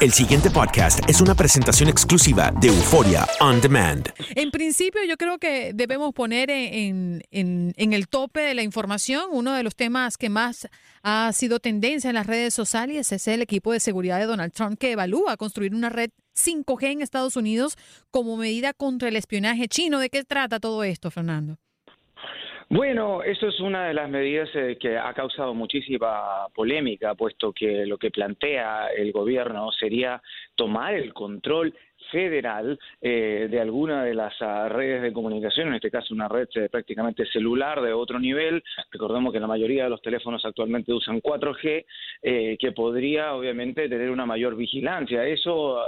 El siguiente podcast es una presentación exclusiva de Euforia On Demand. En principio, yo creo que debemos poner en- en el tope de la información uno de los temas que más ha sido tendencia en las redes sociales es el equipo de seguridad de Donald Trump que evalúa construir una red 5G en Estados Unidos como medida contra el espionaje chino. ¿De qué trata todo esto, Fernando? Bueno, eso es una de las medidas eh, que ha causado muchísima polémica, puesto que lo que plantea el gobierno sería tomar el control federal eh, de alguna de las ah, redes de comunicación, en este caso una red eh, prácticamente celular de otro nivel. Recordemos que la mayoría de los teléfonos actualmente usan 4G, eh, que podría obviamente tener una mayor vigilancia. Eso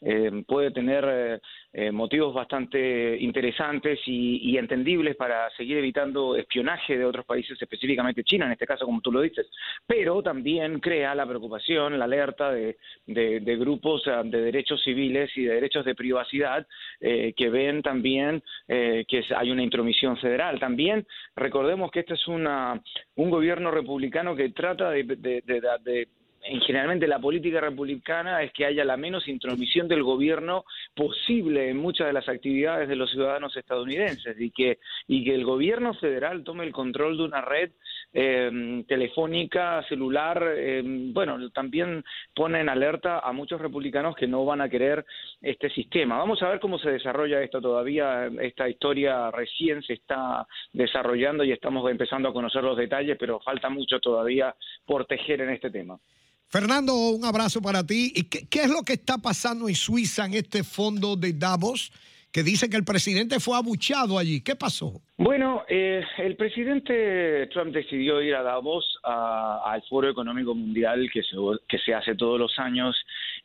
eh, puede tener eh, eh, motivos bastante interesantes y, y entendibles para seguir evitando espionaje de otros países, específicamente China, en este caso, como tú lo dices. Pero también crea la preocupación, la alerta de, de- de grupos ah, de derechos civiles y de derechos de privacidad eh, que ven también eh, que hay una intromisión federal. También recordemos que este es una, un gobierno republicano que trata de- de en generalmente la política republicana es que haya la menos intromisión del gobierno posible en muchas de las actividades de los ciudadanos estadounidenses y que y que el gobierno federal tome el control de una red eh, telefónica celular eh, bueno también pone en alerta a muchos republicanos que no van a querer este sistema. Vamos a ver cómo se desarrolla esto todavía. Esta historia recién se está desarrollando y estamos empezando a conocer los detalles pero falta mucho todavía por tejer en este tema Fernando, un abrazo para ti. ¿Y qué, qué es lo que está pasando en Suiza en este fondo de Davos? Que dice que el presidente fue abuchado allí. ¿Qué pasó? Bueno, eh, el presidente Trump decidió ir a Davos a- al Foro Económico Mundial que se, que se hace todos los años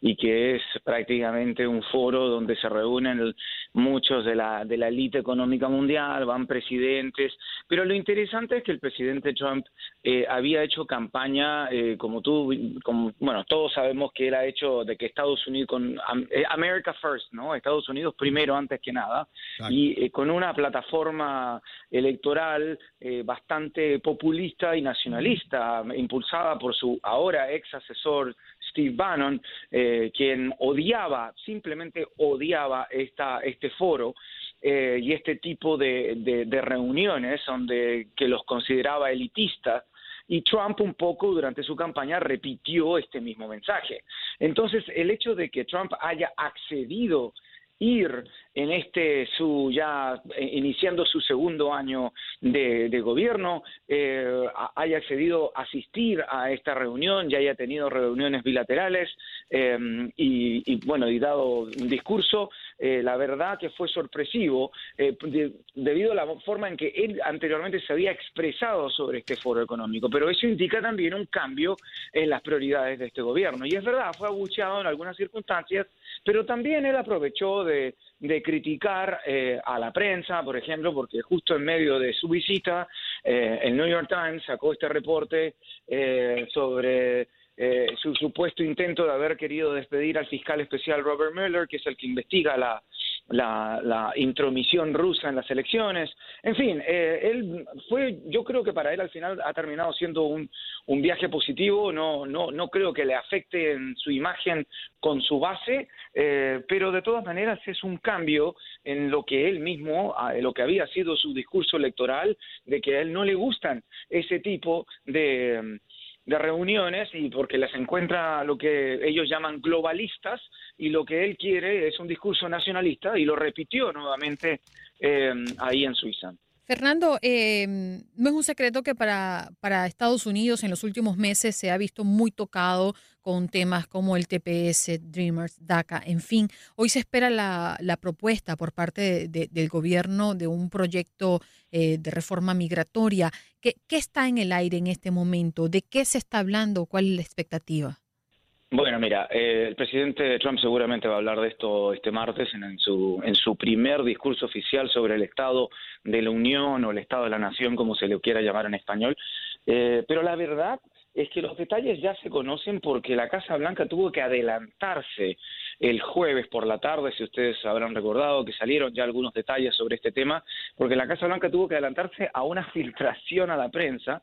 y que es prácticamente un foro donde se reúnen el- muchos de la de la élite económica mundial, van presidentes, pero lo interesante es que el presidente Trump eh, había hecho campaña, eh, como tú, como, bueno, todos sabemos que él ha hecho de que Estados Unidos con eh, America First, ¿no? Estados Unidos primero antes que nada. Y eh, con una plataforma electoral eh, bastante populista y nacionalista, impulsada por su ahora ex asesor Steve Bannon, eh, quien odiaba, simplemente odiaba esta, este foro eh, y este tipo de, de- reuniones donde que los consideraba elitistas y Trump un poco durante su campaña repitió este mismo mensaje. Entonces, el hecho de que Trump haya accedido ir en este su ya eh, iniciando su segundo año de, gobierno eh, haya accedido a asistir a esta reunión, ya haya tenido reuniones bilaterales eh, y, bueno y dado un discurso eh, la verdad que fue sorpresivo de- debido a la forma en que él anteriormente se había expresado sobre este foro económico. Pero eso indica también un cambio en las prioridades de este gobierno. Y es verdad fue abucheado en algunas circunstancias pero también él aprovechó de, de criticar eh, a la prensa, por ejemplo, porque justo en medio de su visita, eh, el New York Times sacó este reporte eh, sobre eh, su supuesto intento de haber querido despedir al fiscal especial Robert Mueller, que es el que investiga la, la, la intromisión rusa en las elecciones. En fin, eh, él fue, yo creo que para él al final ha terminado siendo un, un viaje positivo, no, no, no creo que le afecte en su imagen con su base, eh, pero de todas maneras es un cambio en lo que él mismo, ah, en lo que había sido su discurso electoral, de que a él no le gustan ese tipo de de reuniones y porque las encuentra lo que ellos llaman globalistas y lo que él quiere es un discurso nacionalista y lo repitió nuevamente eh, ahí en Suiza. Fernando, eh, no es un secreto que para, para Estados Unidos en los últimos meses se ha visto muy tocado con temas como el TPS, Dreamers, DACA, en fin. Hoy se espera la, la propuesta por parte de- de- del gobierno de un proyecto eh, de reforma migratoria. ¿Qué, ¿Qué está en el aire en este momento? ¿De qué se está hablando? ¿Cuál es la expectativa? Bueno, mira, eh, el presidente Trump seguramente va a hablar de esto este martes en, su, en su primer discurso oficial sobre el Estado de la Unión o el Estado de la Nación, como se le quiera llamar en español. Eh, pero la verdad es que los detalles ya se conocen porque la Casa Blanca tuvo que adelantarse el jueves por la tarde, si ustedes habrán recordado que salieron ya algunos detalles sobre este tema, porque la Casa Blanca tuvo que adelantarse a una filtración a la prensa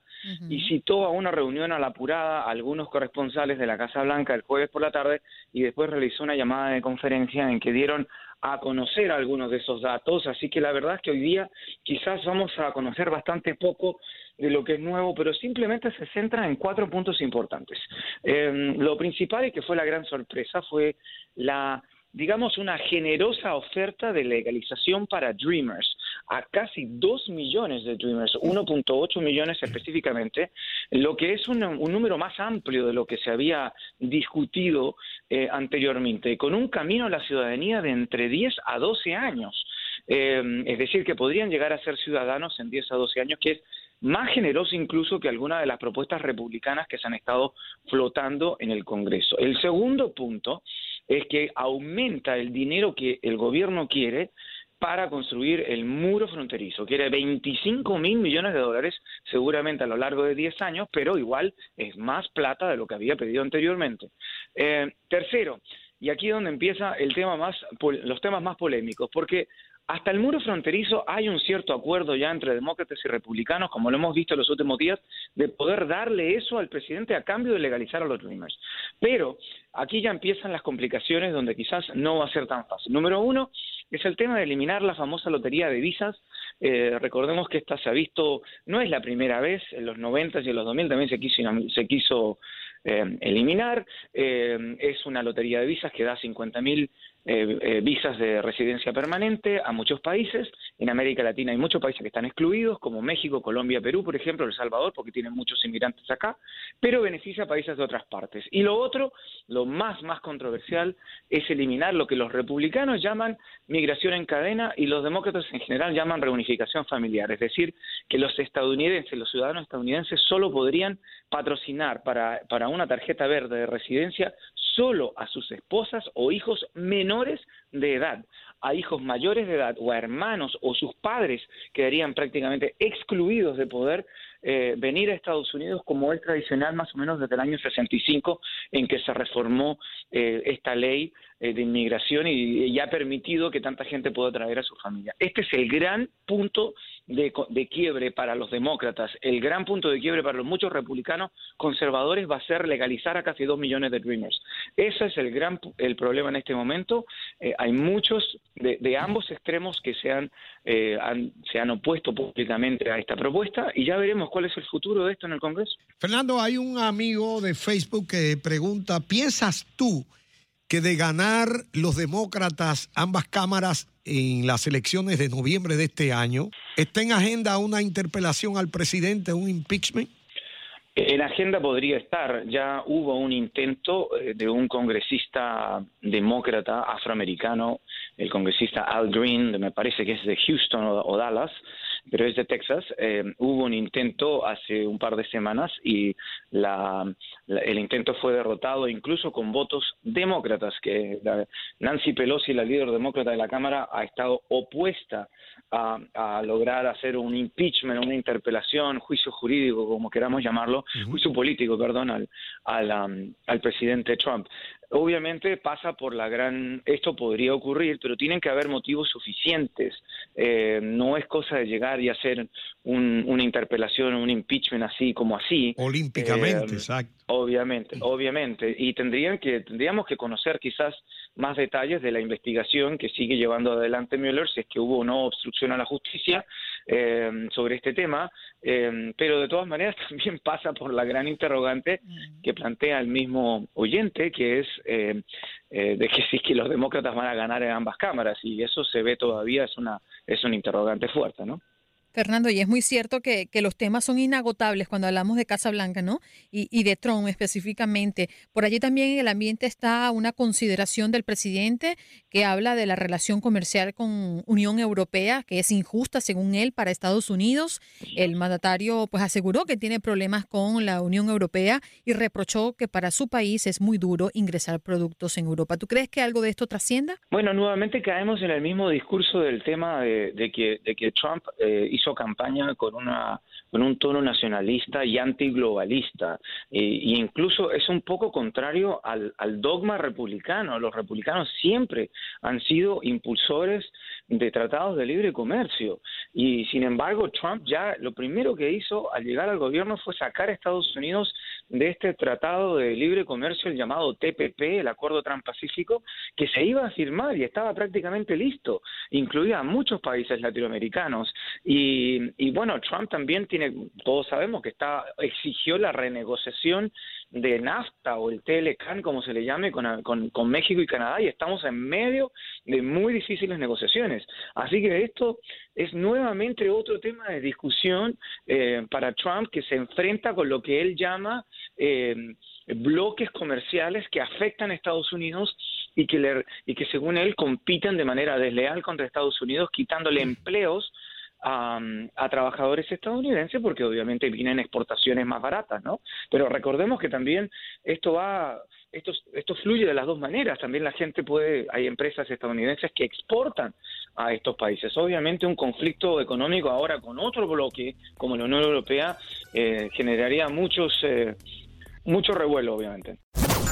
y citó a una reunión a la apurada a algunos corresponsales de la Casa Blanca el jueves por la tarde y después realizó una llamada de conferencia en que dieron a conocer algunos de esos datos, así que la verdad es que hoy día quizás vamos a conocer bastante poco de lo que es nuevo, pero simplemente se centra en cuatro puntos importantes. Eh, lo principal y que fue la gran sorpresa fue la digamos, una generosa oferta de legalización para Dreamers, a casi 2 millones de Dreamers, 1.8 millones específicamente, lo que es un, un número más amplio de lo que se había discutido eh, anteriormente, con un camino a la ciudadanía de entre 10 a 12 años. Eh, es decir, que podrían llegar a ser ciudadanos en 10 a 12 años, que es más generoso incluso que alguna de las propuestas republicanas que se han estado flotando en el Congreso. El segundo punto es que aumenta el dinero que el gobierno quiere para construir el muro fronterizo. Quiere 25 mil millones de dólares, seguramente a lo largo de 10 años, pero igual es más plata de lo que había pedido anteriormente. Eh, tercero, y aquí es donde empieza el tema más, los temas más polémicos, porque hasta el muro fronterizo hay un cierto acuerdo ya entre demócratas y republicanos, como lo hemos visto en los últimos días, de poder darle eso al presidente a cambio de legalizar a los Dreamers. Pero aquí ya empiezan las complicaciones donde quizás no va a ser tan fácil. Número uno es el tema de eliminar la famosa lotería de visas. Eh, recordemos que esta se ha visto, no es la primera vez, en los 90 y en los 2000 también se quiso, se quiso eh, eliminar. Eh, es una lotería de visas que da 50 mil eh, eh, visas de residencia permanente a muchos países. En América Latina hay muchos países que están excluidos, como México, Colombia, Perú, por ejemplo, El Salvador, porque tienen muchos inmigrantes acá, pero beneficia a países de otras partes. Y lo otro, lo más, más controversial, es eliminar lo que los republicanos llaman migración en cadena y los demócratas en general llaman reunificación familiar. Es decir, que los estadounidenses, los ciudadanos estadounidenses, solo podrían patrocinar para, para una tarjeta verde de residencia solo a sus esposas o hijos menores de edad. A hijos mayores de edad o a hermanos o sus padres quedarían prácticamente excluidos de poder eh, venir a Estados Unidos como es tradicional más o menos desde el año 65 en que se reformó eh, esta ley eh, de inmigración y, y ha permitido que tanta gente pueda traer a su familia. Este es el gran punto de, de quiebre para los demócratas, el gran punto de quiebre para los muchos republicanos conservadores va a ser legalizar a casi dos millones de Dreamers. Ese es el gran el problema en este momento. Eh, hay muchos de, de ambos extremos que se han, eh, han- se han opuesto públicamente a esta propuesta y ya veremos cuál es el futuro de esto en el Congreso. Fernando, hay un amigo de Facebook que pregunta, ¿piensas tú que de ganar los demócratas ambas cámaras en las elecciones de noviembre de este año. ¿Está en agenda una interpelación al presidente, un impeachment? En agenda podría estar, ya hubo un intento eh, de un congresista demócrata afroamericano, el congresista Al Green, me parece que es de Houston o, Dallas, pero es de Texas. Eh, hubo un intento hace un par de semanas y el intento fue derrotado incluso con votos demócratas, que Nancy Pelosi, la líder demócrata de la Cámara, ha estado opuesta a, lograr hacer un impeachment, una interpelación, juicio jurídico, como queramos llamarlo, juicio político, perdón, al, al, al presidente Trump. Obviamente pasa por la gran... Esto podría ocurrir, pero tienen que haber motivos suficientes. Eh, no es cosa de llegar y hacer una interpelación, un impeachment así como así. Olímpicamente, eh, exacto. Obviamente, obviamente. Y tendrían que, tendríamos que conocer quizás más detalles de la investigación que sigue llevando adelante Mueller, si es que hubo o no obstrucción a la justicia eh, sobre este tema, eh, pero de todas maneras también pasa por la gran interrogante que plantea el mismo oyente, que es eh, de que si que los demócratas van a ganar en ambas cámaras, y eso se ve todavía, es una, es un interrogante fuerte, ¿no? Fernando, y es muy cierto que, los temas son inagotables cuando hablamos de Casa Blanca, ¿no? Y, de Trump específicamente. Por allí también en el ambiente está una consideración del presidente que habla de la relación comercial con Unión Europea, que es injusta según él para Estados Unidos. El mandatario pues aseguró que tiene problemas con la Unión Europea y reprochó que para su país es muy duro ingresar productos en Europa. ¿Tú crees que algo de esto trascienda? Bueno, nuevamente caemos en el mismo discurso del tema de, que, Trump eh, hizo campaña con una con un tono nacionalista y antiglobalista. E, incluso es un poco contrario al, al dogma republicano. Los republicanos siempre han sido impulsores de tratados de libre comercio. Y sin embargo Trump ya lo primero que hizo al llegar al gobierno fue sacar a Estados Unidos de este tratado de libre comercio el llamado TPP el Acuerdo Transpacífico que se iba a firmar y estaba prácticamente listo. Incluía a muchos países latinoamericanos. Y y, bueno, Trump también tiene, todos sabemos que exigió la renegociación de NAFTA o el TLCAN, como se le llame, con, con, México y Canadá, y estamos en medio de muy difíciles negociaciones. Así que esto es nuevamente otro tema de discusión eh, para Trump que se enfrenta con lo que él llama eh, bloques comerciales que afectan a Estados Unidos y que, le, y que según él compiten de manera desleal contra Estados Unidos, quitándole empleos a, trabajadores estadounidenses porque obviamente vienen exportaciones más baratas, ¿no? Pero recordemos que también esto va, esto, esto fluye de las dos maneras. También la gente puede, hay empresas estadounidenses que exportan a estos países. Obviamente un conflicto económico ahora con otro bloque como la Unión Europea eh, generaría muchos, eh, mucho revuelo, obviamente.